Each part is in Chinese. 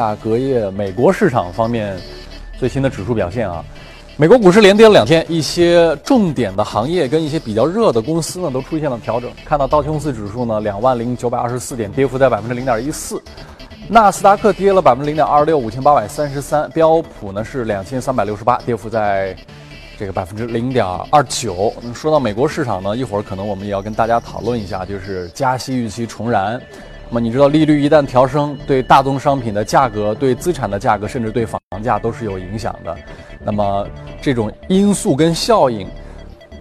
大隔夜美国市场方面最新的指数表现啊。美国股市连跌了两天，一些重点的行业跟一些比较热的公司呢都出现了调整。看到道琼斯指数呢两万零九百二十四点，跌幅在百分之零点一四；纳斯达克跌了百分之零点二六，五千八百三十三；标普呢是两千三百六十八，跌幅在这个百分之零点二九。说到美国市场呢，一会儿可能我们也要跟大家讨论一下，就是加息预期重燃。那么你知道，利率一旦调升，对大宗商品的价格、对资产的价格，甚至对房价都是有影响的。那么这种因素跟效应，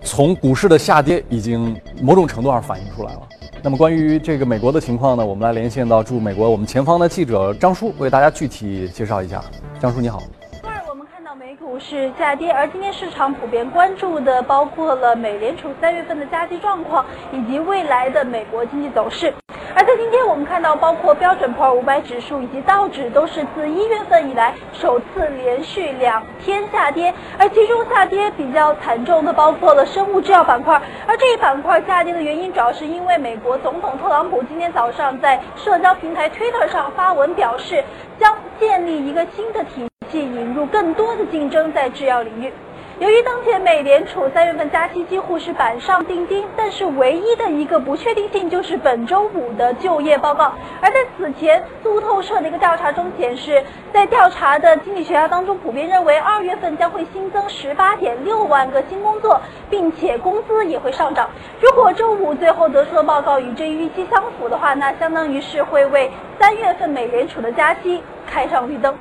从股市的下跌已经某种程度上反映出来了。那么关于这个美国的情况呢，我们来连线到驻美国我们前方的记者张叔，为大家具体介绍一下。张叔你好。二，我们看到美股是下跌，而今天市场普遍关注的包括了美联储三月份的加息状况，以及未来的美国经济走势。而在今天，我们看到，包括标准普尔五百指数以及道指都是自一月份以来首次连续两天下跌，而其中下跌比较惨重的包括了生物制药板块。而这一板块下跌的原因，主要是因为美国总统特朗普今天早上在社交平台 Twitter 上发文表示，将建立一个新的体系，引入更多的竞争在制药领域。由于当前美联储三月份加息几乎是板上钉钉，但是唯一的一个不确定性就是本周五的就业报告。而在此前，路透社的一个调查中显示，在调查的经济学家当中，普遍认为二月份将会新增十八点六万个新工作，并且工资也会上涨。如果周五最后得出的报告与这一预期相符的话，那相当于是会为三月份美联储的加息开上绿灯。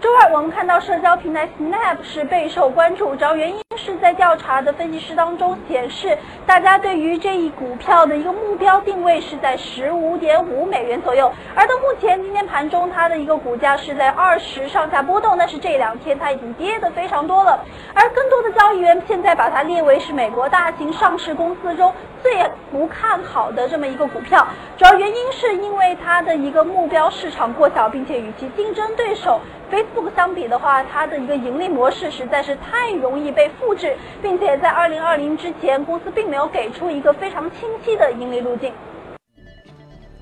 周二，我们看到社交平台 Snap 是备受关注，主要原因是在调查的分析师当中显示，大家对于这一股票的一个目标定位是在十五点五美元左右。而到目前今天盘中，它的一个股价是在二十上下波动，但是这两天它已经跌得非常多了。而更多的交易员现在把它列为是美国大型上市公司中最不看好的这么一个股票，主要原因是因为它的一个目标市场过小，并且与其竞争对手。Facebook 相比的话，它的一个盈利模式实在是太容易被复制，并且在二零二零之前，公司并没有给出一个非常清晰的盈利路径。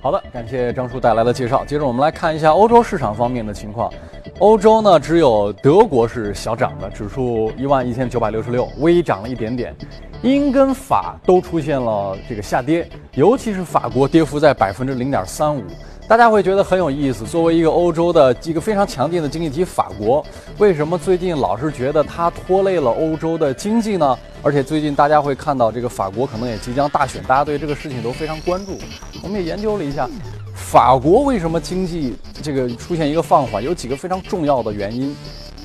好的，感谢张叔带来的介绍。接着我们来看一下欧洲市场方面的情况。欧洲呢，只有德国是小涨的，指数一万一千九百六十六，微涨了一点点。英跟法都出现了这个下跌，尤其是法国跌幅在百分之零点三五。大家会觉得很有意思。作为一个欧洲的一个非常强劲的经济体，法国为什么最近老是觉得它拖累了欧洲的经济呢？而且最近大家会看到，这个法国可能也即将大选，大家对这个事情都非常关注。我们也研究了一下，法国为什么经济这个出现一个放缓，有几个非常重要的原因。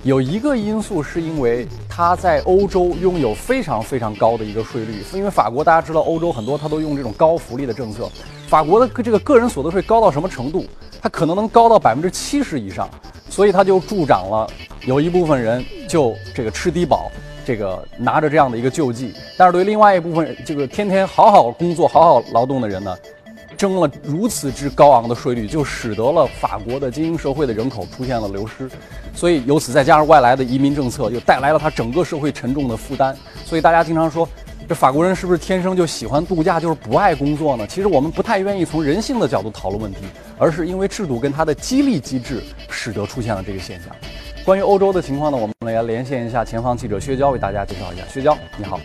有一个因素是因为它在欧洲拥有非常非常高的一个税率，因为法国大家知道，欧洲很多它都用这种高福利的政策。法国的这个个人所得税高到什么程度？它可能能高到百分之七十以上，所以它就助长了有一部分人就这个吃低保，这个拿着这样的一个救济。但是对另外一部分这个天天好好工作、好好劳动的人呢？征了如此之高昂的税率，就使得了法国的精英社会的人口出现了流失，所以由此再加上外来的移民政策，又带来了他整个社会沉重的负担。所以大家经常说，这法国人是不是天生就喜欢度假，就是不爱工作呢？其实我们不太愿意从人性的角度讨论问题，而是因为制度跟它的激励机制，使得出现了这个现象。关于欧洲的情况呢，我们来连线一下前方记者薛娇，为大家介绍一下。薛娇，你好。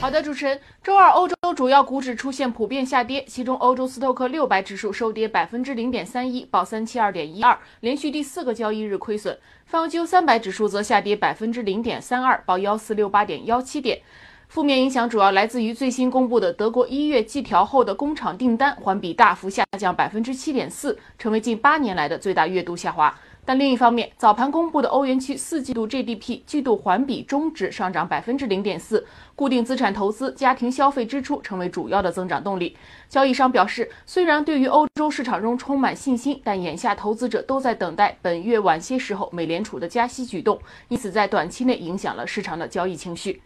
好的，主持人，周二欧洲主要股指出现普遍下跌，其中欧洲斯托克六百指数收跌百分之零点三一，报三七二点一二，连续第四个交易日亏损；泛欧三百指数则下跌百分之零点三二，报幺四六八点幺七点。负面影响主要来自于最新公布的德国一月季调后的工厂订单环比大幅下降百分之七点四，成为近八年来的最大月度下滑。但另一方面，早盘公布的欧元区四季度 GDP 季度环比中值上涨百分之零点四，固定资产投资、家庭消费支出成为主要的增长动力。交易商表示，虽然对于欧洲市场中充满信心，但眼下投资者都在等待本月晚些时候美联储的加息举动，因此在短期内影响了市场的交易情绪。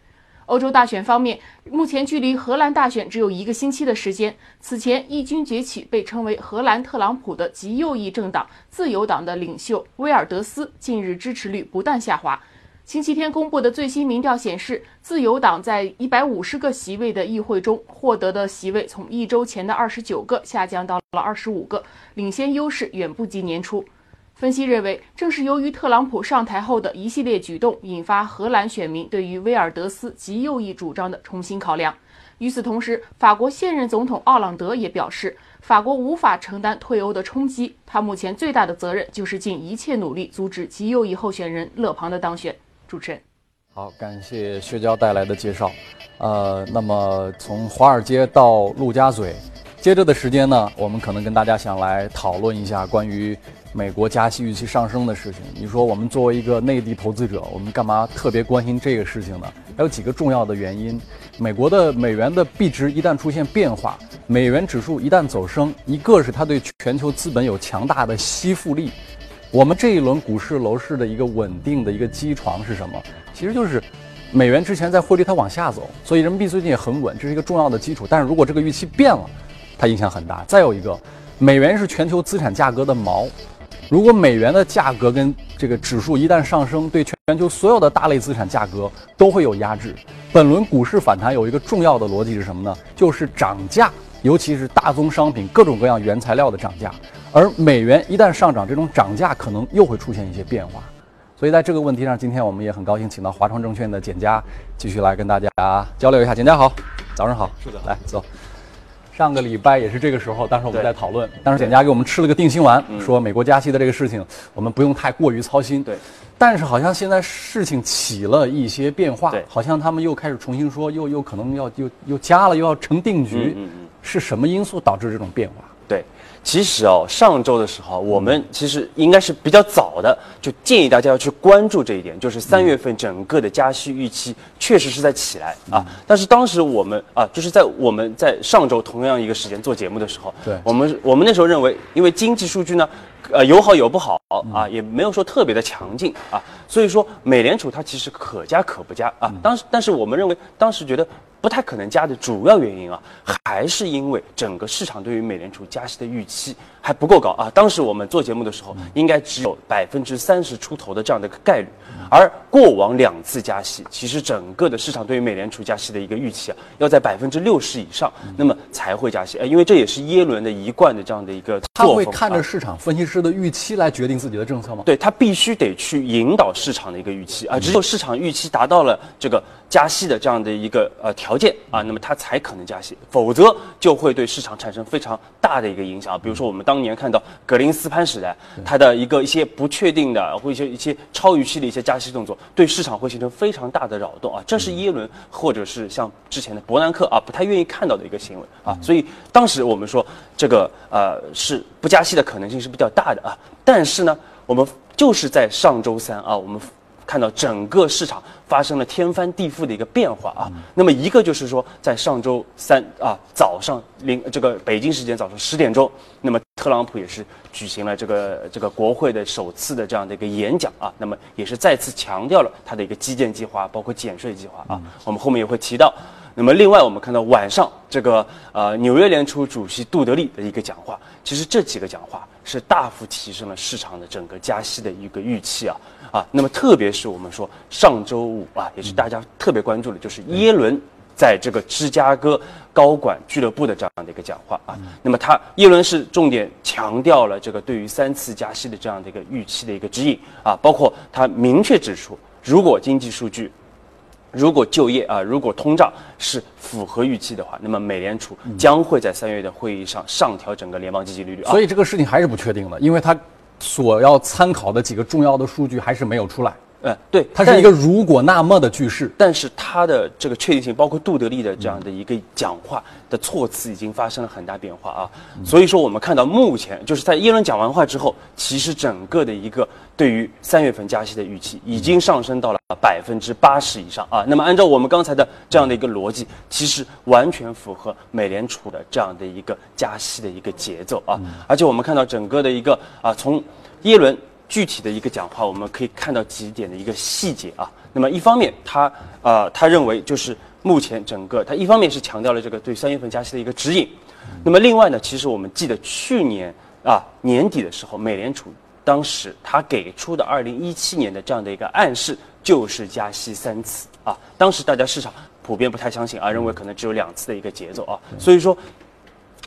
欧洲大选方面，目前距离荷兰大选只有一个星期的时间。此前，异军崛起被称为荷兰特朗普的极右翼政党自由党的领袖威尔德斯，近日支持率不断下滑。星期天公布的最新民调显示，自由党在一百五十个席位的议会中获得的席位，从一周前的二十九个下降到了二十五个，领先优势远不及年初。分析认为，正是由于特朗普上台后的一系列举动，引发荷兰选民对于威尔德斯极右翼主张的重新考量。与此同时，法国现任总统奥朗德也表示，法国无法承担退欧的冲击，他目前最大的责任就是尽一切努力阻止极右翼候选人勒庞的当选。主持人，好，感谢薛娇带来的介绍。呃，那么从华尔街到陆家嘴，接着的时间呢，我们可能跟大家想来讨论一下关于美国加息预期上升的事情。你说我们作为一个内地投资者，我们干嘛特别关心这个事情呢？还有几个重要的原因：美国的美元的币值一旦出现变化，美元指数一旦走升，一个是它对全球资本有强大的吸附力。我们这一轮股市楼市的一个稳定的一个基床是什么？其实就是。美元之前在汇率它往下走，所以人民币最近也很稳，这是一个重要的基础。但是如果这个预期变了，它影响很大。再有一个，美元是全球资产价格的锚，如果美元的价格跟这个指数一旦上升，对全球所有的大类资产价格都会有压制。本轮股市反弹有一个重要的逻辑是什么呢？就是涨价，尤其是大宗商品、各种各样原材料的涨价。而美元一旦上涨，这种涨价可能又会出现一些变化。所以在这个问题上，今天我们也很高兴请到华创证券的简佳继续来跟大家交流一下。简佳好，早上好。是的，来走。上个礼拜也是这个时候，当时我们在讨论，当时简家给我们吃了个定心丸，说美国加息的这个事情，我们不用太过于操心。对。但是好像现在事情起了一些变化，好像他们又开始重新说，又又可能要又又加了，又要成定局。嗯嗯。是什么因素导致这种变化？对。其实哦，上周的时候，我们其实应该是比较早的，就建议大家要去关注这一点，就是三月份整个的加息预期确实是在起来啊。但是当时我们啊，就是在我们在上周同样一个时间做节目的时候，对，我们我们那时候认为，因为经济数据呢，呃，有好有不好啊，也没有说特别的强劲啊，所以说美联储它其实可加可不加啊。当时，但是我们认为当时觉得。不太可能加的主要原因啊，还是因为整个市场对于美联储加息的预期还不够高啊。当时我们做节目的时候，应该只有百分之三十出头的这样的一个概率，而过往两次加息，其实整个的市场对于美联储加息的一个预期啊，要在百分之六十以上，那么才会加息。哎，因为这也是耶伦的一贯的这样的一个他会看着市场分析师的预期来决定自己的政策吗？对他必须得去引导市场的一个预期啊，只有市场预期达到了这个。加息的这样的一个呃条件啊，那么他才可能加息，否则就会对市场产生非常大的一个影响。比如说我们当年看到格林斯潘时代，它的一个一些不确定的或一些一些超预期的一些加息动作，对市场会形成非常大的扰动啊。这是耶伦或者是像之前的伯南克啊不太愿意看到的一个行为啊。所以当时我们说这个呃是不加息的可能性是比较大的啊。但是呢，我们就是在上周三啊，我们。看到整个市场发生了天翻地覆的一个变化啊，那么一个就是说，在上周三啊早上零这个北京时间早上十点钟，那么特朗普也是举行了这个这个国会的首次的这样的一个演讲啊，那么也是再次强调了他的一个基建计划，包括减税计划啊，我们后面也会提到。那么另外我们看到晚上这个呃纽约联储主席杜德利的一个讲话，其实这几个讲话是大幅提升了市场的整个加息的一个预期啊。啊，那么特别是我们说上周五啊，也是大家特别关注的，就是耶伦在这个芝加哥高管俱乐部的这样的一个讲话啊。那么他耶伦是重点强调了这个对于三次加息的这样的一个预期的一个指引啊，包括他明确指出，如果经济数据、如果就业啊、如果通胀是符合预期的话，那么美联储将会在三月的会议上上调整个联邦基金利率啊。所以这个事情还是不确定的，因为它。所要参考的几个重要的数据还是没有出来。呃，对，它是一个如果那么的句式，但是它的这个确定性，包括杜德利的这样的一个讲话的措辞，已经发生了很大变化啊。所以说，我们看到目前就是在耶伦讲完话之后，其实整个的一个对于三月份加息的预期已经上升到了百分之八十以上啊。那么按照我们刚才的这样的一个逻辑，其实完全符合美联储的这样的一个加息的一个节奏啊。而且我们看到整个的一个啊，从耶伦。具体的一个讲话，我们可以看到几点的一个细节啊。那么一方面，他啊，他认为就是目前整个，他一方面是强调了这个对三月份加息的一个指引。那么另外呢，其实我们记得去年啊年底的时候，美联储当时他给出的二零一七年的这样的一个暗示，就是加息三次啊。当时大家市场普遍不太相信啊，认为可能只有两次的一个节奏啊。所以说，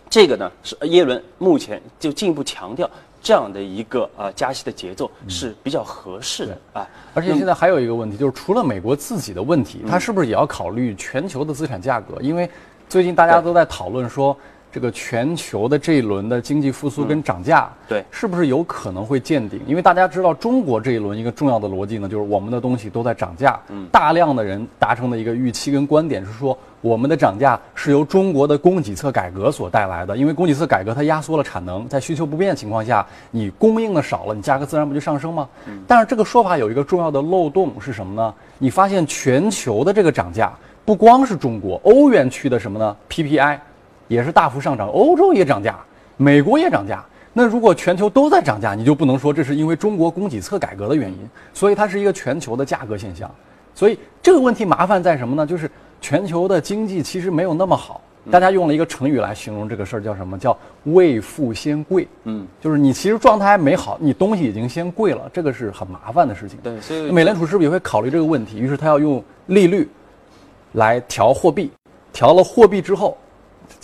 这个呢是耶伦目前就进一步强调。这样的一个呃加息的节奏是比较合适的啊。而且现在还有一个问题，就是除了美国自己的问题，嗯它是不是也要考虑全球的资产价格？因为最近大家都在讨论说，这个全球的这一轮的经济复苏跟涨价，对是不是有可能会见顶？因为大家知道，中国这一轮一个重要的逻辑呢，就是我们的东西都在涨价，大量的人达成的一个预期跟观点是说，我们的涨价是由中国的供给侧改革所带来的，因为供给侧改革它压缩了产能，在需求不变的情况下，你供应的少了，你价格自然不就上升吗？但是这个说法有一个重要的漏洞是什么呢？你发现全球的这个涨价不光是中国，欧元区的什么呢？PPI 也是大幅上涨，欧洲也涨价，美国也涨价。那如果全球都在涨价，你就不能说这是因为中国供给侧改革的原因，所以它是一个全球的价格现象。所以这个问题麻烦在什么呢？就是全球的经济其实没有那么好。大家用了一个成语来形容这个事儿，叫什么？叫未富先贵。嗯，就是你其实状态还没好，你东西已经先贵了，这个是很麻烦的事情。对所以美联储是不是也会考虑这个问题？于是他要用利率来调货币，调了货币之后，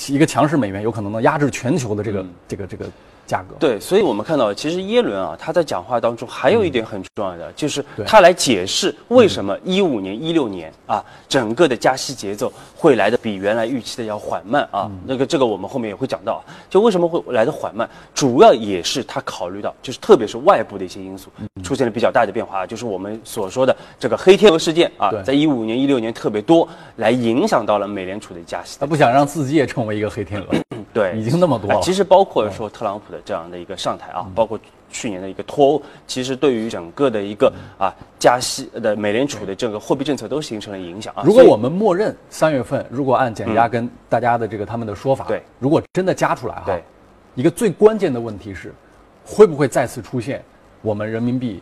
一个强势美元有可能能压制全球的这个、嗯。这个这个价格。对，所以我们看到，其实耶伦啊，他在讲话当中还有一点很重要的，就是他来解释为什么一五年、一六年啊，整个的加息节奏会来的比原来预期的要缓慢啊。嗯那个这个我们后面也会讲到，就为什么会来的缓慢，主要也是他考虑到，就是特别是外部的一些因素嗯出现了比较大的变化，就是我们所说的这个黑天鹅事件啊，在一五年、一六年特别多，来影响到了美联储的加息他。不想让自己也成为一个黑天鹅，对，已经那么多了。哎其实包括说特朗普的这样的一个上台啊，包括去年的一个脱欧，其实对于整个的一个啊加息的美联储的这个货币政策都形成了影响啊。如果我们默认三月份，如果按减压跟大家的这个他们的说法，对如果真的加出来哈，对，一个最关键的问题是，会不会再次出现我们人民币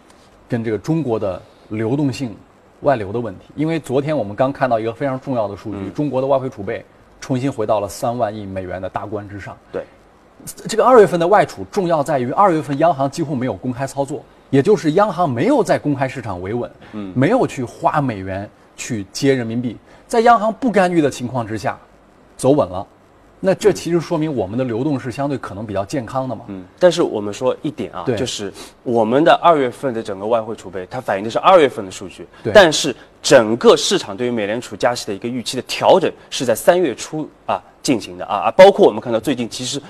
跟这个中国的流动性外流的问题？因为昨天我们刚看到一个非常重要的数据，中国的外汇储备重新回到了三万亿美元的大关之上。对这个二月份的外储重要在于二月份央行几乎没有公开操作，也就是央行没有在公开市场维稳，嗯，没有去花美元去接人民币，在央行不干预的情况之下，走稳了。那这其实说明我们的流动是相对可能比较健康的嘛。嗯，但是我们说一点啊对，就是我们的二月份的整个外汇储备，它反映的是二月份的数据，对但是整个市场对于美联储加息的一个预期的调整是在三月初啊进行的啊啊，包括我们看到最近其实，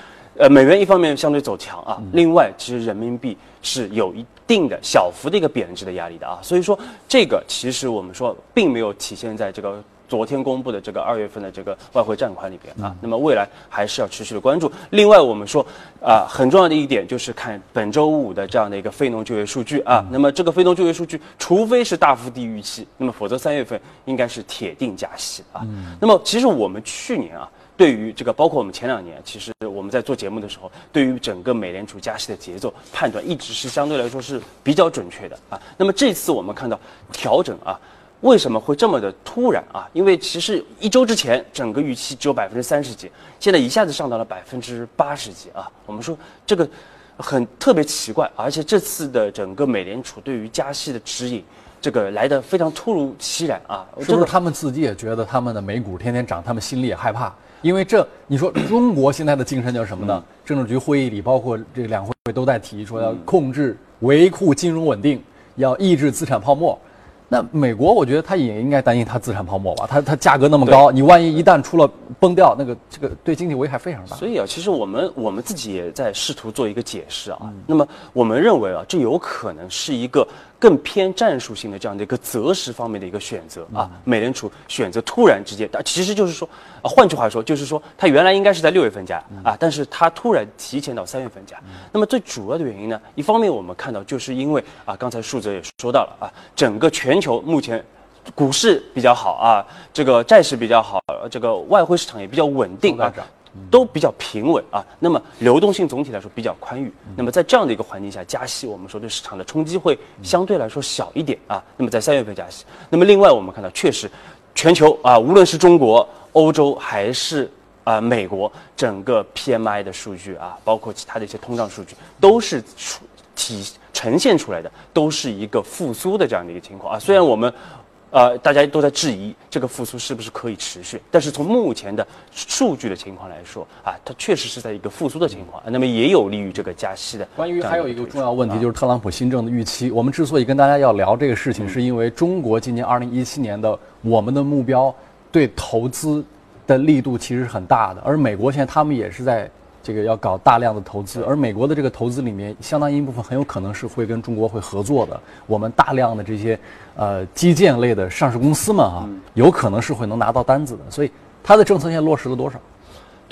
呃，美元一方面相对走强啊，另外其实人民币是有一定的小幅的一个贬值的压力的啊，所以说这个其实我们说并没有体现在这个。昨天公布的这个二月份的这个外汇占款里边啊，那么未来还是要持续的关注。另外，我们说啊，很重要的一点就是看本周五的这样的一个非农就业数据啊。那么这个非农就业数据，除非是大幅低于预期，那么否则三月份应该是铁定加息啊。那么其实我们去年啊。对于这个，包括我们前两年，其实我们在做节目的时候，对于整个美联储加息的节奏判断，一直是相对来说是比较准确的啊。那么这次我们看到调整啊，为什么会这么的突然啊？因为其实一周之前整个预期只有百分之三十几，现在一下子上到了百分之八十几啊。我们说这个很特别奇怪，而且这次的整个美联储对于加息的指引，这个来的非常突如其来啊。是是他们自己也觉得他们的美股天天涨，他们心里也害怕？因为这，你说中国现在的精神叫什么呢？政治局会议里，包括这个两会都在提说要控制、维护金融稳定，要抑制资产泡沫。那美国，我觉得他也应该担心它资产泡沫吧？它它价格那么高，你万一一旦出了崩掉，那个这个对经济危害非常大。所以啊，其实我们我们自己也在试图做一个解释啊。那么我们认为啊，这有可能是一个更偏战术性的这样的一个择时方面的一个选择啊。美联储选择突然之间，啊，其实就是说啊，换句话说，就是说它原来应该是在六月份加啊，但是它突然提前到三月份加。那么最主要的原因呢，一方面我们看到就是因为啊，刚才树泽也说到了啊，整个全球目前。股市比较好啊，这个债市比较好，这个外汇市场也比较稳定啊都，比较平稳啊。那么流动性总体来说比较宽裕。那么在这样的一个环境下加息，我们说对市场的冲击会相对来说小一点啊。那么在三月份加息，那么另外我们看到确实，全球啊，无论是中国、欧洲还是啊、美国，整个 PMI 的数据啊，包括其他的一些通胀数据，都是出体呈现出来的都是一个复苏的这样的一个情况啊。虽然我们呃，大家都在质疑这个复苏是不是可以持续。但是从目前的数据的情况来说，啊，它确实是在一个复苏的情况，那么也有利于这个加息的。关于还有一个重要问题就是特朗普新政的预期。我们之所以跟大家要聊这个事情，是因为中国今年二零一七年的我们的目标对投资的力度其实是很大的，而美国现在他们也是在。这个要搞大量的投资，而美国的这个投资里面，相当一部分很有可能是会跟中国会合作的。我们大量的这些，呃，基建类的上市公司们啊，有可能是会能拿到单子的。所以，它的政策现在落实了多少？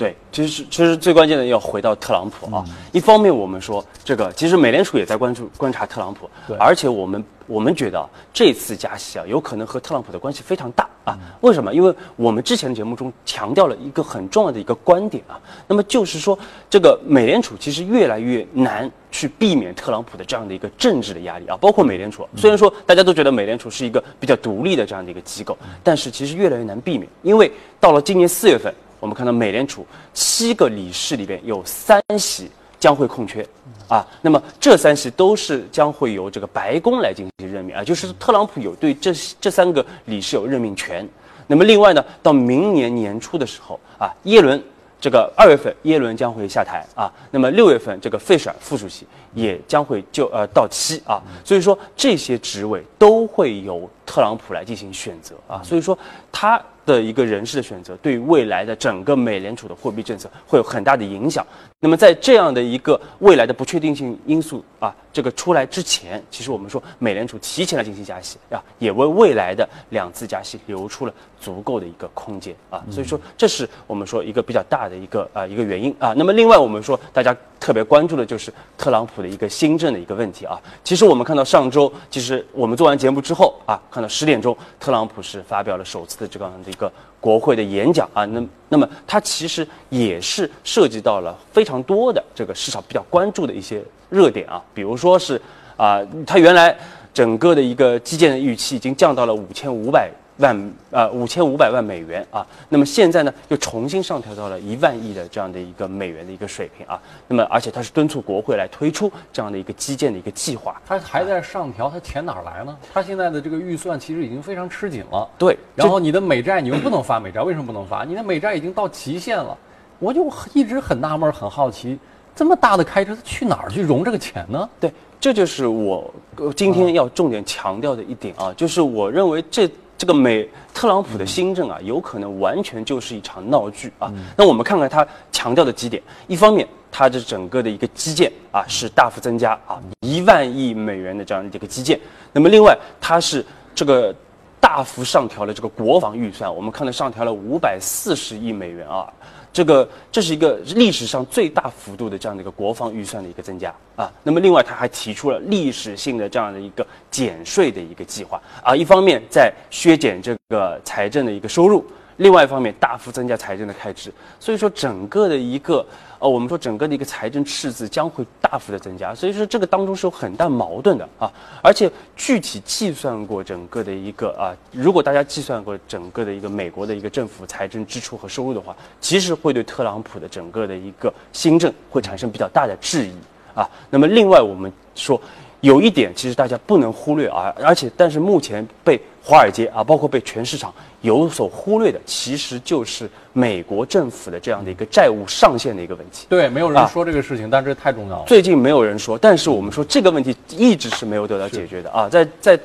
对，其实其实最关键的要回到特朗普啊。一方面，我们说这个，其实美联储也在关注观察特朗普，而且我们我们觉得这次加息啊，有可能和特朗普的关系非常大啊。为什么？因为我们之前的节目中强调了一个很重要的一个观点啊，那么就是说，这个美联储其实越来越难去避免特朗普的这样的一个政治的压力啊。包括美联储，虽然说大家都觉得美联储是一个比较独立的这样的一个机构，但是其实越来越难避免，因为到了今年四月份。我们看到美联储七个理事里边有三席将会空缺，啊，那么这三席都是将会由这个白宫来进行任命啊，就是特朗普有对这这三个理事有任命权。那么另外呢，到明年年初的时候啊，耶伦这个二月份耶伦将会下台啊，那么六月份这个费舍尔副主席也将会就呃到期啊，所以说这些职位都会由特朗普来进行选择啊，所以说他。的一个人士的选择，对于未来的整个美联储的货币政策会有很大的影响。那么，在这样的一个未来的不确定性因素啊，这个出来之前，其实我们说美联储提前来进行加息啊，也为未来的两次加息留出了足够的一个空间啊。所以说，这是我们说一个比较大的一个啊一个原因啊。那么，另外我们说大家特别关注的就是特朗普的一个新政的一个问题啊。其实我们看到上周，其实我们做完节目之后啊，看到十点钟，特朗普是发表了首次的这样的一个。国会的演讲啊，那那么它其实也是涉及到了非常多的这个市场比较关注的一些热点啊，比如说是啊，它原来整个的一个基建的预期已经降到了五千五百。万呃五千五百万美元啊，那么现在呢又重新上调到了一万亿的这样的一个美元的一个水平啊，那么而且它是敦促国会来推出这样的一个基建的一个计划，它还在上调，它钱哪儿来呢？它现在的这个预算其实已经非常吃紧了。对，然后你的美债你又不能发美债，为什么不能发？你的美债已经到期限了，我就一直很纳闷，很好奇，这么大的开支，它去哪儿去融这个钱呢？对，这就是我今天要重点强调的一点啊，就是我认为这。这个美特朗普的新政啊，有可能完全就是一场闹剧啊。那我们看看他强调的几点：一方面，他的整个的一个基建啊是大幅增加啊，一万亿美元的这样的一个基建。那么另外，他是这个大幅上调了这个国防预算，我们看到上调了五百四十亿美元啊。这个这是一个历史上最大幅度的这样的一个国防预算的一个增加啊。那么另外他还提出了历史性的这样的一个减税的一个计划啊。一方面在削减这个财政的一个收入。另外一方面，大幅增加财政的开支，所以说整个的一个，呃，我们说整个的一个财政赤字将会大幅的增加，所以说这个当中是有很大矛盾的啊。而且具体计算过整个的一个啊，如果大家计算过整个的一个美国的一个政府财政支出和收入的话，其实会对特朗普的整个的一个新政会产生比较大的质疑啊。那么另外我们说。有一点，其实大家不能忽略啊，而且，但是目前被华尔街啊，包括被全市场有所忽略的，其实就是美国政府的这样的一个债务上限的一个问题。对，没有人说这个事情，但这太重要了。最近没有人说，但是我们说这个问题一直是没有得到解决的啊。在在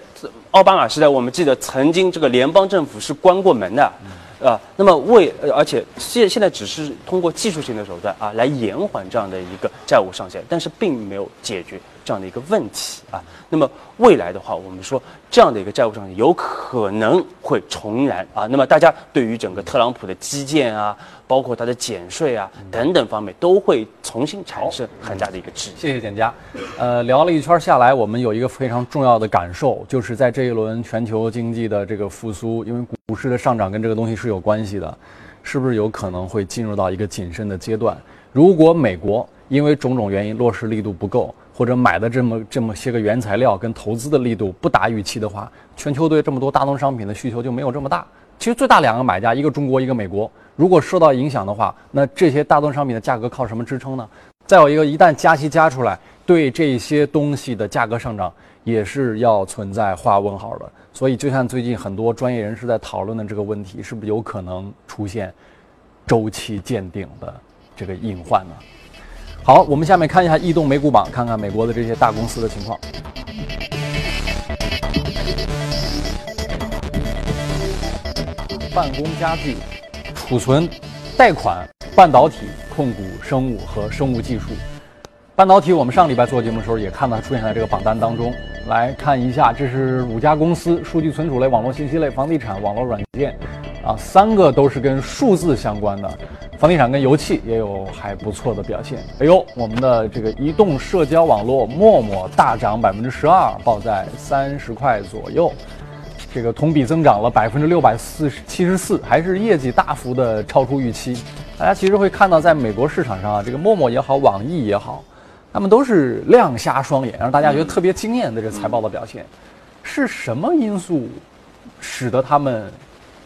奥巴马时代，我们记得曾经这个联邦政府是关过门的啊。那么为而且现现在只是通过技术性的手段啊来延缓这样的一个债务上限，但是并没有解决。这样的一个问题啊，那么未来的话，我们说这样的一个债务上限有可能会重燃啊。那么大家对于整个特朗普的基建啊，包括他的减税啊等等方面，都会重新产生很大的一个质疑。谢谢简佳。呃，聊了一圈下来，我们有一个非常重要的感受，就是在这一轮全球经济的这个复苏，因为股股市的上涨跟这个东西是有关系的，是不是有可能会进入到一个谨慎的阶段？如果美国因为种种原因落实力度不够，或者买的这么这么些个原材料跟投资的力度不达预期的话，全球对这么多大宗商品的需求就没有这么大。其实最大两个买家，一个中国，一个美国。如果受到影响的话，那这些大宗商品的价格靠什么支撑呢？再有一个，一旦加息加出来，对这些东西的价格上涨也是要存在画问号的。所以，就像最近很多专业人士在讨论的这个问题，是不是有可能出现周期见顶的这个隐患呢？好，我们下面看一下异动美股榜，看看美国的这些大公司的情况。办公家具、储存、贷款、半导体、控股、生物和生物技术。半导体，我们上礼拜做节目的时候也看到它出现在这个榜单当中。来看一下，这是五家公司：数据存储类、网络信息类、房地产、网络软件，啊，三个都是跟数字相关的。房地产跟油气也有还不错的表现。哎呦，我们的这个移动社交网络陌陌大涨百分之十二，报在三十块左右。这个同比增长了百分之六百四十七十四，还是业绩大幅的超出预期。大家其实会看到，在美国市场上啊，这个陌陌也好，网易也好，他们都是亮瞎双眼，让大家觉得特别惊艳的这财报的表现。是什么因素使得他们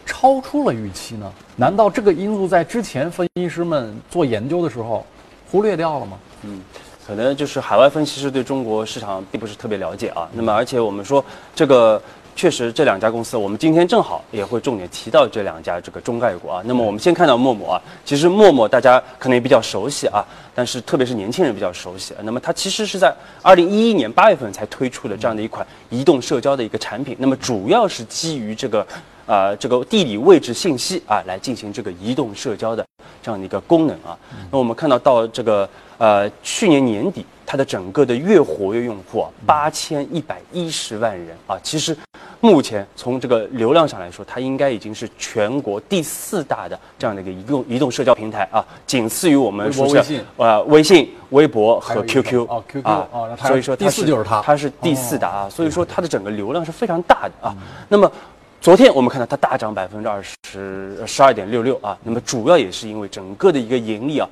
超出了预期呢？难道这个因素在之前分析师们做研究的时候忽略掉了吗？嗯，可能就是海外分析师对中国市场并不是特别了解啊。那么，而且我们说这个。确实，这两家公司，我们今天正好也会重点提到这两家这个中概股啊。那么我们先看到陌陌啊，其实陌陌大家可能也比较熟悉啊，但是特别是年轻人比较熟悉。那么它其实是在二零一一年八月份才推出的这样的一款移动社交的一个产品。那么主要是基于这个呃这个地理位置信息啊来进行这个移动社交的这样的一个功能啊。那我们看到到这个呃去年年底，它的整个的月活跃用户啊八千一百一十万人啊，其实。目前从这个流量上来说，它应该已经是全国第四大的这样的一个移动移动社交平台啊，仅次于我们说的呃微信、微博和 QQ 哦 QQ 啊，所以说第四就是它，它是第四大啊，所以说它的整个流量是非常大的啊。那么昨天我们看到它大涨百分之二十十二点六六啊，那么主要也是因为整个的一个盈利啊。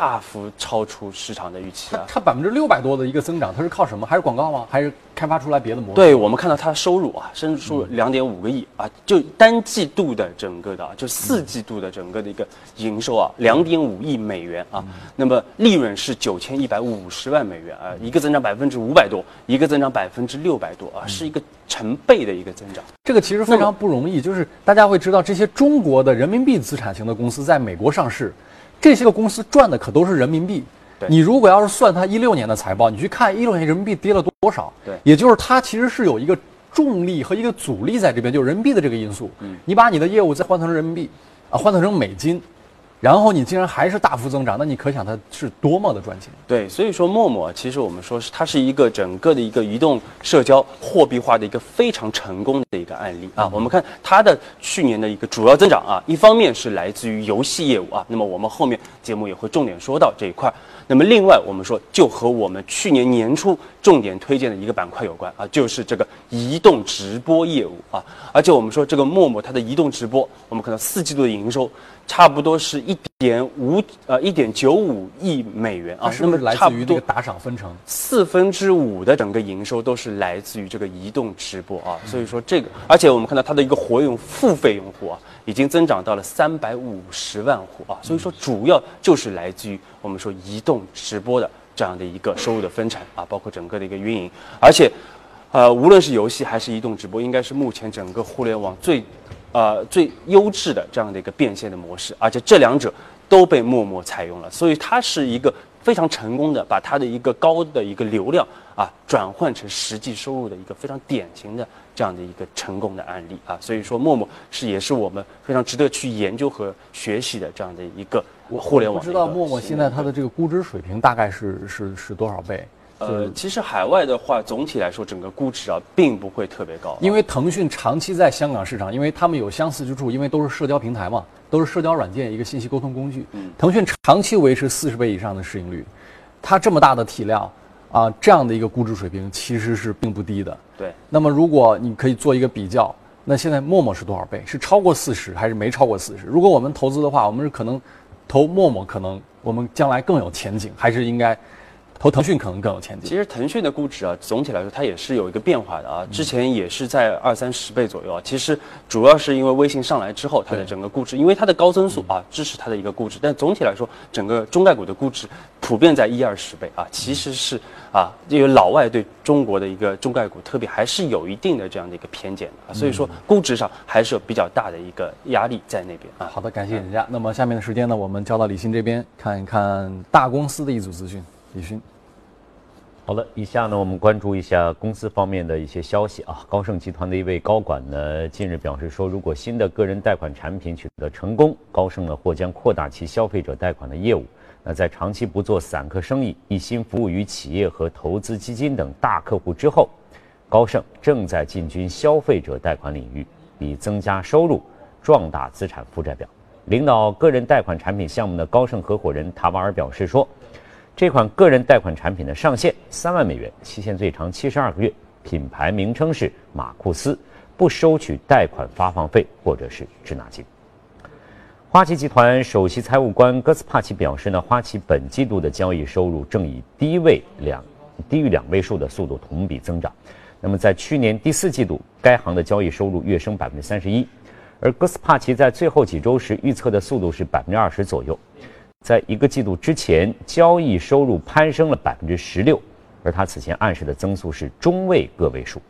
大幅超出市场的预期啊！它百分之六百多的一个增长，它是靠什么？还是广告吗？还是开发出来别的模式？对我们看到它的收入啊，收入两点五个亿啊，就单季度的整个的，就四季度的整个的一个营收啊，两点五亿美元啊。那么利润是九千一百五十万美元啊，一个增长百分之五百多，一个增长百分之六百多啊，是一个成倍的一个增长。这个其实非常不容易，就是大家会知道，这些中国的人民币资产型的公司在美国上市。这些个公司赚的可都是人民币，你如果要是算它一六年的财报，你去看一六年人民币跌了多少，对，也就是它其实是有一个重力和一个阻力在这边，就是人民币的这个因素。嗯，你把你的业务再换成人民币，啊，换算成美金。然后你竟然还是大幅增长，那你可想它是多么的赚钱？对，所以说陌陌其实我们说是它是一个整个的一个移动社交货币化的一个非常成功的一个案例啊。我们看它的去年的一个主要增长啊，一方面是来自于游戏业务啊，那么我们后面节目也会重点说到这一块。那么另外我们说就和我们去年年初重点推荐的一个板块有关啊，就是这个移动直播业务啊。而且我们说这个陌陌它的移动直播，我们可能四季度的营收。差不多是一点五呃一点九五亿美元啊，那么来自于这个打赏分成，四分之五的整个营收都是来自于这个移动直播啊，所以说这个，而且我们看到它的一个活用付费用户啊，已经增长到了三百五十万户啊，所以说主要就是来自于我们说移动直播的这样的一个收入的分成啊，包括整个的一个运营，而且，呃，无论是游戏还是移动直播，应该是目前整个互联网最。呃，最优质的这样的一个变现的模式，而且这两者都被陌陌采用了，所以它是一个非常成功的把它的一个高的一个流量啊转换成实际收入的一个非常典型的这样的一个成功的案例啊，所以说陌陌是也是我们非常值得去研究和学习的这样的一个互联网。不知道陌陌现在它的这个估值水平大概是是是多少倍？呃，其实海外的话，总体来说，整个估值啊，并不会特别高。因为腾讯长期在香港市场，因为他们有相似之处，因为都是社交平台嘛，都是社交软件一个信息沟通工具。嗯，腾讯长期维持四十倍以上的市盈率，它这么大的体量啊，这样的一个估值水平其实是并不低的。对。那么如果你可以做一个比较，那现在陌陌是多少倍？是超过四十还是没超过四十？如果我们投资的话，我们是可能投陌陌，可能我们将来更有前景，还是应该？投腾讯可能更有前景。其实腾讯的估值啊，总体来说它也是有一个变化的啊，之前也是在二三十倍左右啊。其实主要是因为微信上来之后，它的整个估值，因为它的高增速啊，支持它的一个估值。但总体来说，整个中概股的估值普遍在一二十倍啊，其实是啊，因为老外对中国的一个中概股特别还是有一定的这样的一个偏见的啊，所以说估值上还是有比较大的一个压力在那边啊。好的，感谢人家。那么下面的时间呢，我们交到李欣这边看一看大公司的一组资讯。李勋，好了，以下呢，我们关注一下公司方面的一些消息啊。高盛集团的一位高管呢，近日表示说，如果新的个人贷款产品取得成功，高盛呢或将扩大其消费者贷款的业务。那在长期不做散客生意，一心服务于企业和投资基金等大客户之后，高盛正在进军消费者贷款领域，以增加收入、壮大资产负债表。领导个人贷款产品项目的高盛合伙人塔瓦尔表示说。这款个人贷款产品的上限三万美元，期限最长七十二个月，品牌名称是马库斯，不收取贷款发放费或者是滞纳金。花旗集团首席财务官戈斯帕奇表示呢，花旗本季度的交易收入正以低位两低于两位数的速度同比增长。那么在去年第四季度，该行的交易收入跃升百分之三十一，而戈斯帕奇在最后几周时预测的速度是百分之二十左右。在一个季度之前，交易收入攀升了百分之十六，而他此前暗示的增速是中位个位数。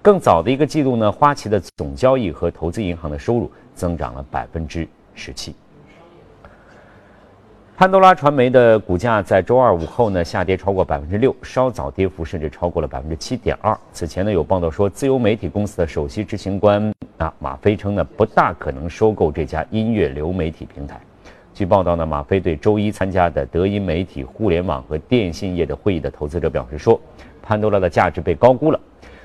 更早的一个季度呢，花旗的总交易和投资银行的收入增长了百分之十七。潘多拉传媒的股价在周二午后呢下跌超过百分之六，稍早跌幅甚至超过了百分之七点二。此前呢有报道说，自由媒体公司的首席执行官啊马飞称呢不大可能收购这家音乐流媒体平台。据报道呢，马飞对周一参加的德音媒体、互联网和电信业的会议的投资者表示说，潘多拉的价值被高估了。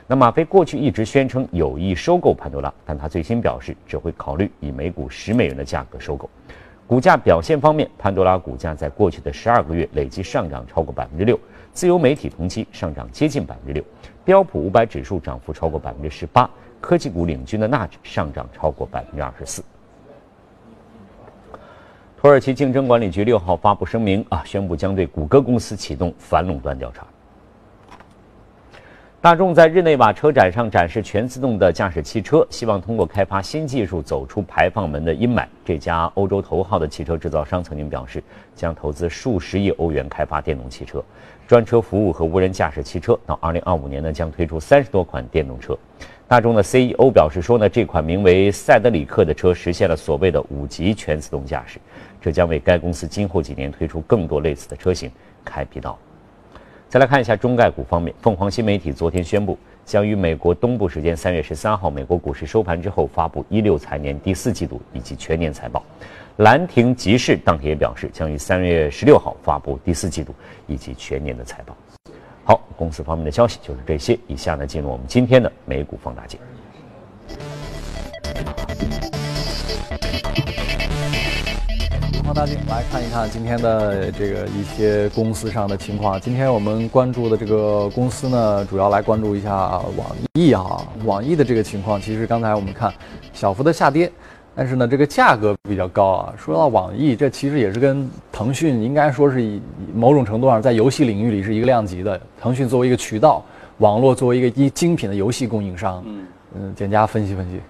那马飞过去一直宣称有意收购潘多拉，但他最新表示只会考虑以每股十美元的价格收购。股价表现方面，潘多拉股价在过去的十二个月累计上涨超过百分之六，自由媒体同期上涨接近百分之六，标普五百指数涨幅超过百分之十八，科技股领军的纳指上涨超过百分之二十四。土耳其竞争管理局六号发布声明啊，宣布将对谷歌公司启动反垄断调查。大众在日内瓦车展上展示全自动的驾驶汽车，希望通过开发新技术走出排放门的阴霾。这家欧洲头号的汽车制造商曾经表示，将投资数十亿欧元开发电动汽车、专车服务和无人驾驶汽车。到二零二五年呢，将推出三十多款电动车。大众的 CEO 表示说呢，这款名为赛德里克的车实现了所谓的五级全自动驾驶。这将为该公司今后几年推出更多类似的车型开辟道路。再来看一下中概股方面，凤凰新媒体昨天宣布，将于美国东部时间三月十三号美国股市收盘之后发布一六财年第四季度以及全年财报。兰亭集市当天也表示，将于三月十六号发布第四季度以及全年的财报。好，公司方面的消息就是这些。以下呢，进入我们今天的美股放大镜。放大镜来看一看今天的这个一些公司上的情况。今天我们关注的这个公司呢，主要来关注一下网易啊。网易的这个情况，其实刚才我们看小幅的下跌，但是呢，这个价格比较高啊。说到网易，这其实也是跟腾讯应该说是以某种程度上在游戏领域里是一个量级的。腾讯作为一个渠道，网络作为一个一精品的游戏供应商，嗯嗯，简家分析分析。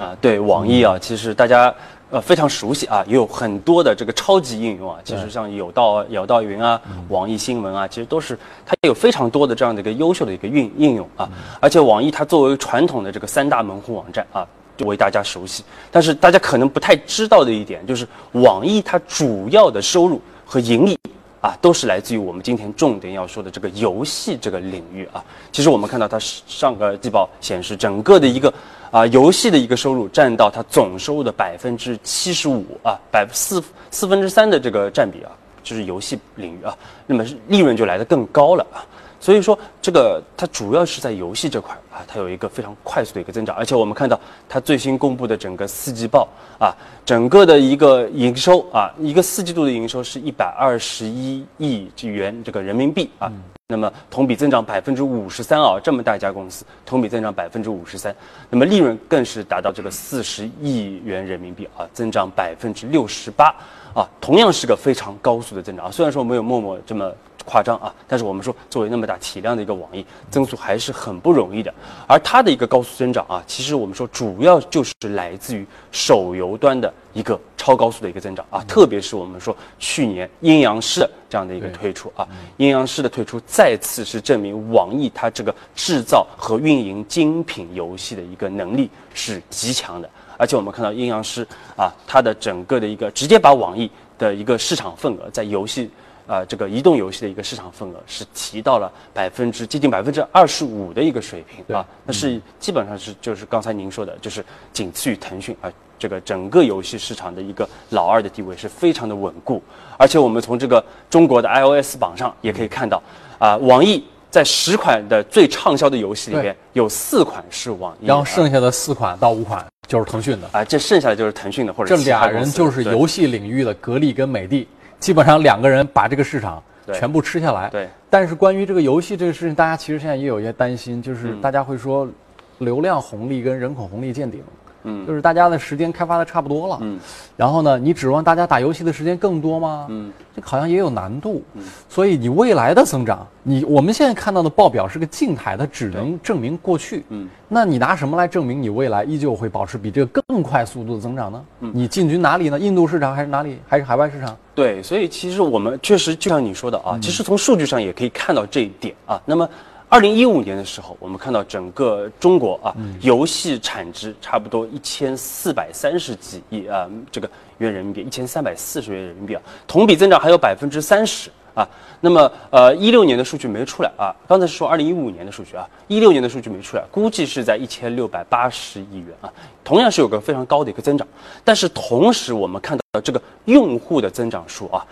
啊，对网易啊，其实大家。呃，非常熟悉啊，也有很多的这个超级应用啊。其实像有道有道云啊，网易新闻啊，其实都是它有非常多的这样的一个优秀的一个运应用啊。而且网易它作为传统的这个三大门户网站啊，就为大家熟悉。但是大家可能不太知道的一点就是，网易它主要的收入和盈利啊，都是来自于我们今天重点要说的这个游戏这个领域啊。其实我们看到它上个季报显示，整个的一个。啊，游戏的一个收入占到它总收入的百分之七十五啊，百分四四分之三的这个占比啊，就是游戏领域啊，那么利润就来得更高了啊。所以说，这个它主要是在游戏这块啊，它有一个非常快速的一个增长，而且我们看到它最新公布的整个四季报啊，整个的一个营收啊，一个四季度的营收是一百二十一亿元这个人民币啊。那么同比增长百分之五十三啊，这么大一家公司，同比增长百分之五十三，那么利润更是达到这个四十亿元人民币啊，增长百分之六十八啊，同样是个非常高速的增长啊。虽然说没有陌陌这么夸张啊。但是我们说，作为那么大体量的一个网易，增速还是很不容易的。而它的一个高速增长啊，其实我们说主要就是来自于手游端的一个超高速的一个增长啊。特别是我们说去年阴阳师的这样的一个推出啊，阴阳师的推出再次是证明网易它这个制造和运营精品游戏的一个能力是极强的。而且我们看到阴阳师啊，它的整个的一个直接把网易的一个市场份额在游戏啊这个移动游戏的一个市场份额是提到了百分之接近百分之二十五的一个水平啊，那是基本上是就是刚才您说的，就是仅次于腾讯啊，这个整个游戏市场的一个老二的地位是非常的稳固。而且我们从这个中国的 iOS 榜上也可以看到啊，网易在十款的最畅销的游戏里边有四款是网易，然后剩下的四款到五款。就是腾讯的啊，这剩下的就是腾讯的或者这俩人就是游戏领域的格力跟美的，基本上两个人把这个市场全部吃下来。对。但是关于这个游戏这个事情，大家其实现在也有一些担心，就是大家会说，流量红利跟人口红利见顶。嗯，就是大家的时间开发的差不多了，嗯，然后呢，你指望大家打游戏的时间更多吗？嗯，这好像也有难度，嗯，所以你未来的增长，你我们现在看到的报表是个静态，它只能证明过去，嗯，那你拿什么来证明你未来依旧会保持比这个更快速度的增长呢？嗯，你进军哪里呢？印度市场还是哪里？还是海外市场？对，所以其实我们确实就像你说的啊，其实从数据上也可以看到这一点啊，那么。二零一五年的时候，我们看到整个中国啊，游戏产值差不多一千四百三十几亿啊，这个元人民币一千三百四十元人民币啊，同比增长还有百分之三十啊。那么呃，一六年的数据没出来啊，刚才是说二零一五年的数据啊，一六年的数据没出来，估计是在一千六百八十亿元啊，同样是有个非常高的一个增长。但是同时我们看到这个用户的增长数啊。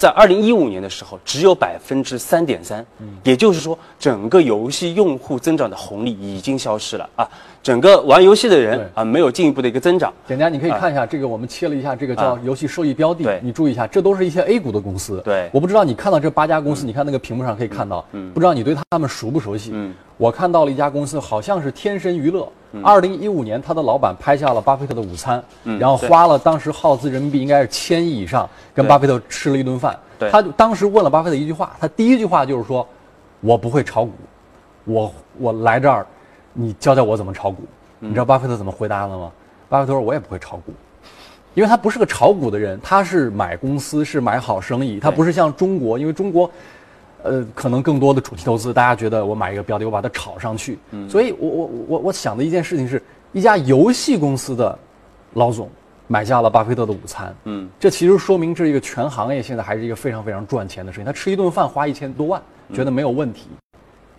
在二零一五年的时候，只有百分之三点三，也就是说，整个游戏用户增长的红利已经消失了啊！整个玩游戏的人啊，没有进一步的一个增长。简单，你可以看一下这个，我们切了一下这个叫游戏收益标的，你注意一下，这都是一些 A 股的公司。对，我不知道你看到这八家公司，你看那个屏幕上可以看到，不知道你对他们熟不熟悉？嗯，我看到了一家公司，好像是天神娱乐。二零一五年，他的老板拍下了巴菲特的午餐，然后花了当时耗资人民币应该是千亿以上，跟巴菲特吃了一顿饭。他当时问了巴菲特一句话，他第一句话就是说：“我不会炒股，我我来这儿，你教教我怎么炒股。”你知道巴菲特怎么回答的吗？巴菲特说：“我也不会炒股，因为他不是个炒股的人，他是买公司，是买好生意。他不是像中国，因为中国。”呃，可能更多的主题投资，大家觉得我买一个标的，我把它炒上去。嗯，所以我我我我想的一件事情是，一家游戏公司的老总买下了巴菲特的午餐。嗯，这其实说明这一个全行业现在还是一个非常非常赚钱的事情。他吃一顿饭花一千多万，觉得没有问题。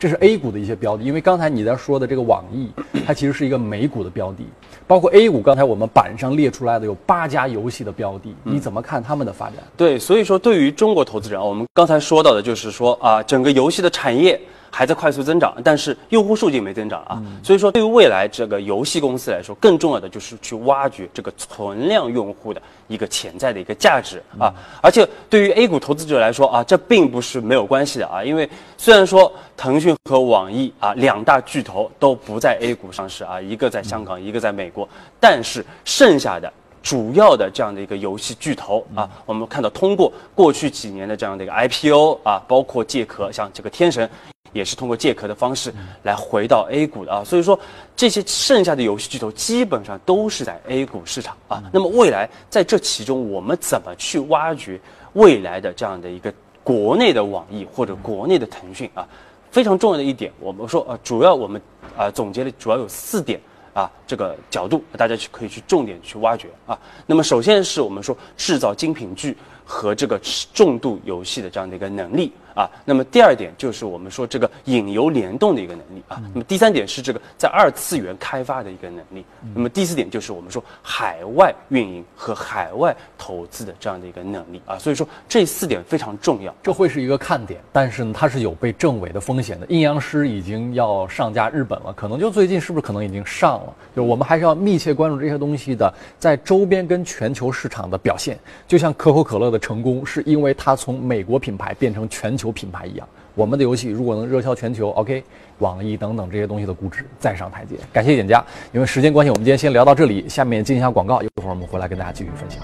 这是 A 股的一些标的，因为刚才你在说的这个网易，它其实是一个美股的标的，包括 A 股，刚才我们板上列出来的有八家游戏的标的，你怎么看他们的发展？对，所以说对于中国投资人啊，我们刚才说到的就是说啊，整个游戏的产业。还在快速增长，但是用户数据没增长啊，所以说对于未来这个游戏公司来说，更重要的就是去挖掘这个存量用户的一个潜在的一个价值啊。而且对于 A 股投资者来说啊，这并不是没有关系的啊，因为虽然说腾讯和网易啊两大巨头都不在 A 股上市啊，一个在香港，一个在美国，但是剩下的。主要的这样的一个游戏巨头啊，我们看到通过过去几年的这样的一个 IPO 啊，包括借壳，像这个天神，也是通过借壳的方式来回到 A 股的啊。所以说，这些剩下的游戏巨头基本上都是在 A 股市场啊。那么未来在这其中，我们怎么去挖掘未来的这样的一个国内的网易或者国内的腾讯啊？非常重要的一点，我们说呃，主要我们啊总结的主要有四点。啊，这个角度大家去可以去重点去挖掘啊。那么首先是我们说制造精品剧和这个重度游戏的这样的一个能力。啊，那么第二点就是我们说这个引游联动的一个能力啊，那么第三点是这个在二次元开发的一个能力，那么第四点就是我们说海外运营和海外投资的这样的一个能力啊，所以说这四点非常重要，这会是一个看点，但是呢，它是有被证伪的风险的。阴阳师已经要上架日本了，可能就最近是不是可能已经上了？就我们还是要密切关注这些东西的在周边跟全球市场的表现。就像可口可乐的成功，是因为它从美国品牌变成全。球品牌一样，我们的游戏如果能热销全球，OK，网易等等这些东西的估值再上台阶。感谢点家，因为时间关系，我们今天先聊到这里，下面进一下广告，一会儿我们回来跟大家继续分享。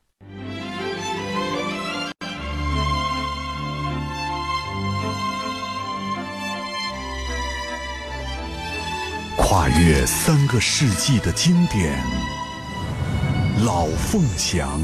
跨越三个世纪的经典，《老凤祥》。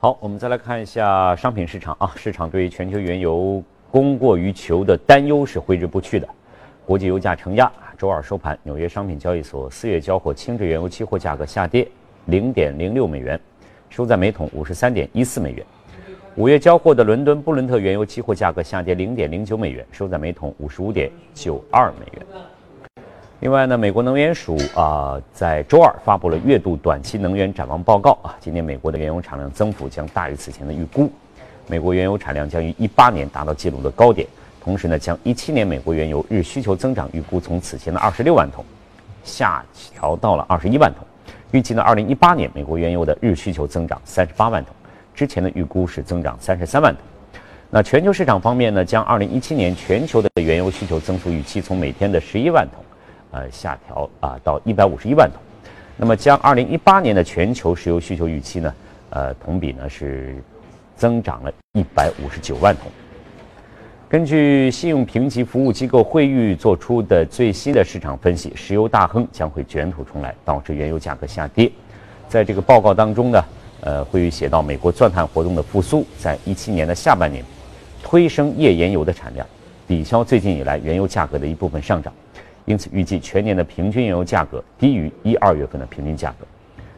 好，我们再来看一下商品市场啊。市场对全球原油供过于求的担忧是挥之不去的。国际油价承压，周二收盘，纽约商品交易所四月交货轻质原油期货价格下跌零点零六美元，收在每桶五十三点一四美元。五月交货的伦敦布伦特原油期货价格下跌零点零九美元，收在每桶五十五点九二美元。另外呢，美国能源署啊在周二发布了月度短期能源展望报告啊，今年美国的原油产量增幅将大于此前的预估，美国原油产量将于一八年达到纪录的高点，同时呢，将一七年美国原油日需求增长预估从此前的二十六万桶下调到了二十一万桶，预计呢，二零一八年美国原油的日需求增长三十八万桶，之前的预估是增长三十三万桶。那全球市场方面呢，将二零一七年全球的原油需求增速预期从每天的十一万桶。呃，下调啊到一百五十一万桶，那么将二零一八年的全球石油需求预期呢，呃，同比呢是增长了一百五十九万桶。根据信用评级服务机构惠誉做出的最新的市场分析，石油大亨将会卷土重来，导致原油价格下跌。在这个报告当中呢，呃，惠誉写到，美国钻探活动的复苏，在一七年的下半年推升页岩油的产量，抵消最近以来原油价格的一部分上涨。因此，预计全年的平均原油价格低于一二月份的平均价格。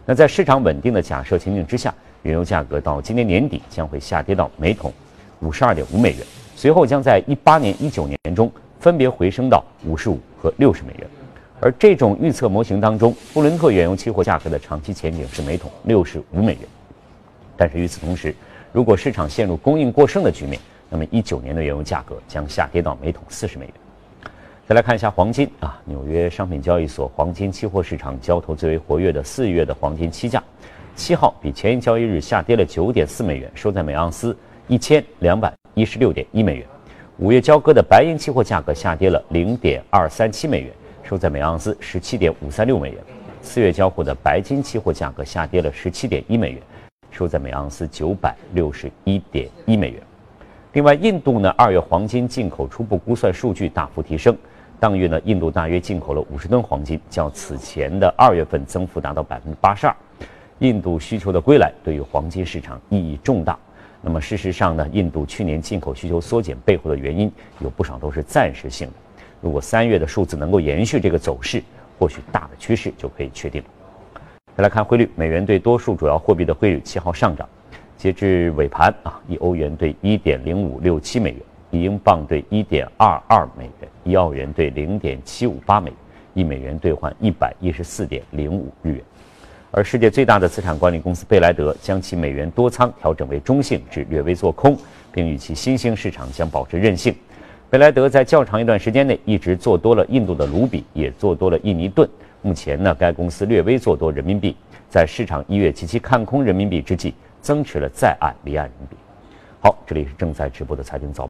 那在市场稳定的假设情景之下，原油价格到今年年底将会下跌到每桶五十二点五美元，随后将在一八年、一九年中分别回升到五十五和六十美元。而这种预测模型当中，布伦特原油期货价格的长期前景是每桶六十五美元。但是与此同时，如果市场陷入供应过剩的局面，那么一九年的原油价格将下跌到每桶四十美元。再来看一下黄金啊，纽约商品交易所黄金期货市场交投最为活跃的四月的黄金期价，七号比前一交易日下跌了九点四美元，收在每盎司一千两百一十六点一美元。五月交割的白银期货价格下跌了零点二三七美元，收在每盎司十七点五三六美元。四月交货的白金期货价格下跌了十七点一美元，收在每盎司九百六十一点一美元。另外，印度呢二月黄金进口初步估算数据大幅提升。当月呢，印度大约进口了五十吨黄金，较此前的二月份增幅达到百分之八十二。印度需求的归来对于黄金市场意义重大。那么事实上呢，印度去年进口需求缩减背后的原因有不少都是暂时性的。如果三月的数字能够延续这个走势，或许大的趋势就可以确定。再来看汇率，美元对多数主要货币的汇率七号上涨，截至尾盘啊，一欧元兑一点零五六七美元。一英镑兑一点二二美元，一澳元兑零点七五八美元，一美元兑换一百一十四点零五日元。而世界最大的资产管理公司贝莱德将其美元多仓调整为中性至略微做空，并预期新兴市场将保持韧性。贝莱德在较长一段时间内一直做多了印度的卢比，也做多了印尼盾。目前呢，该公司略微做多人民币，在市场一月及其看空人民币之际，增持了在岸离岸人民币。好，这里是正在直播的财经早。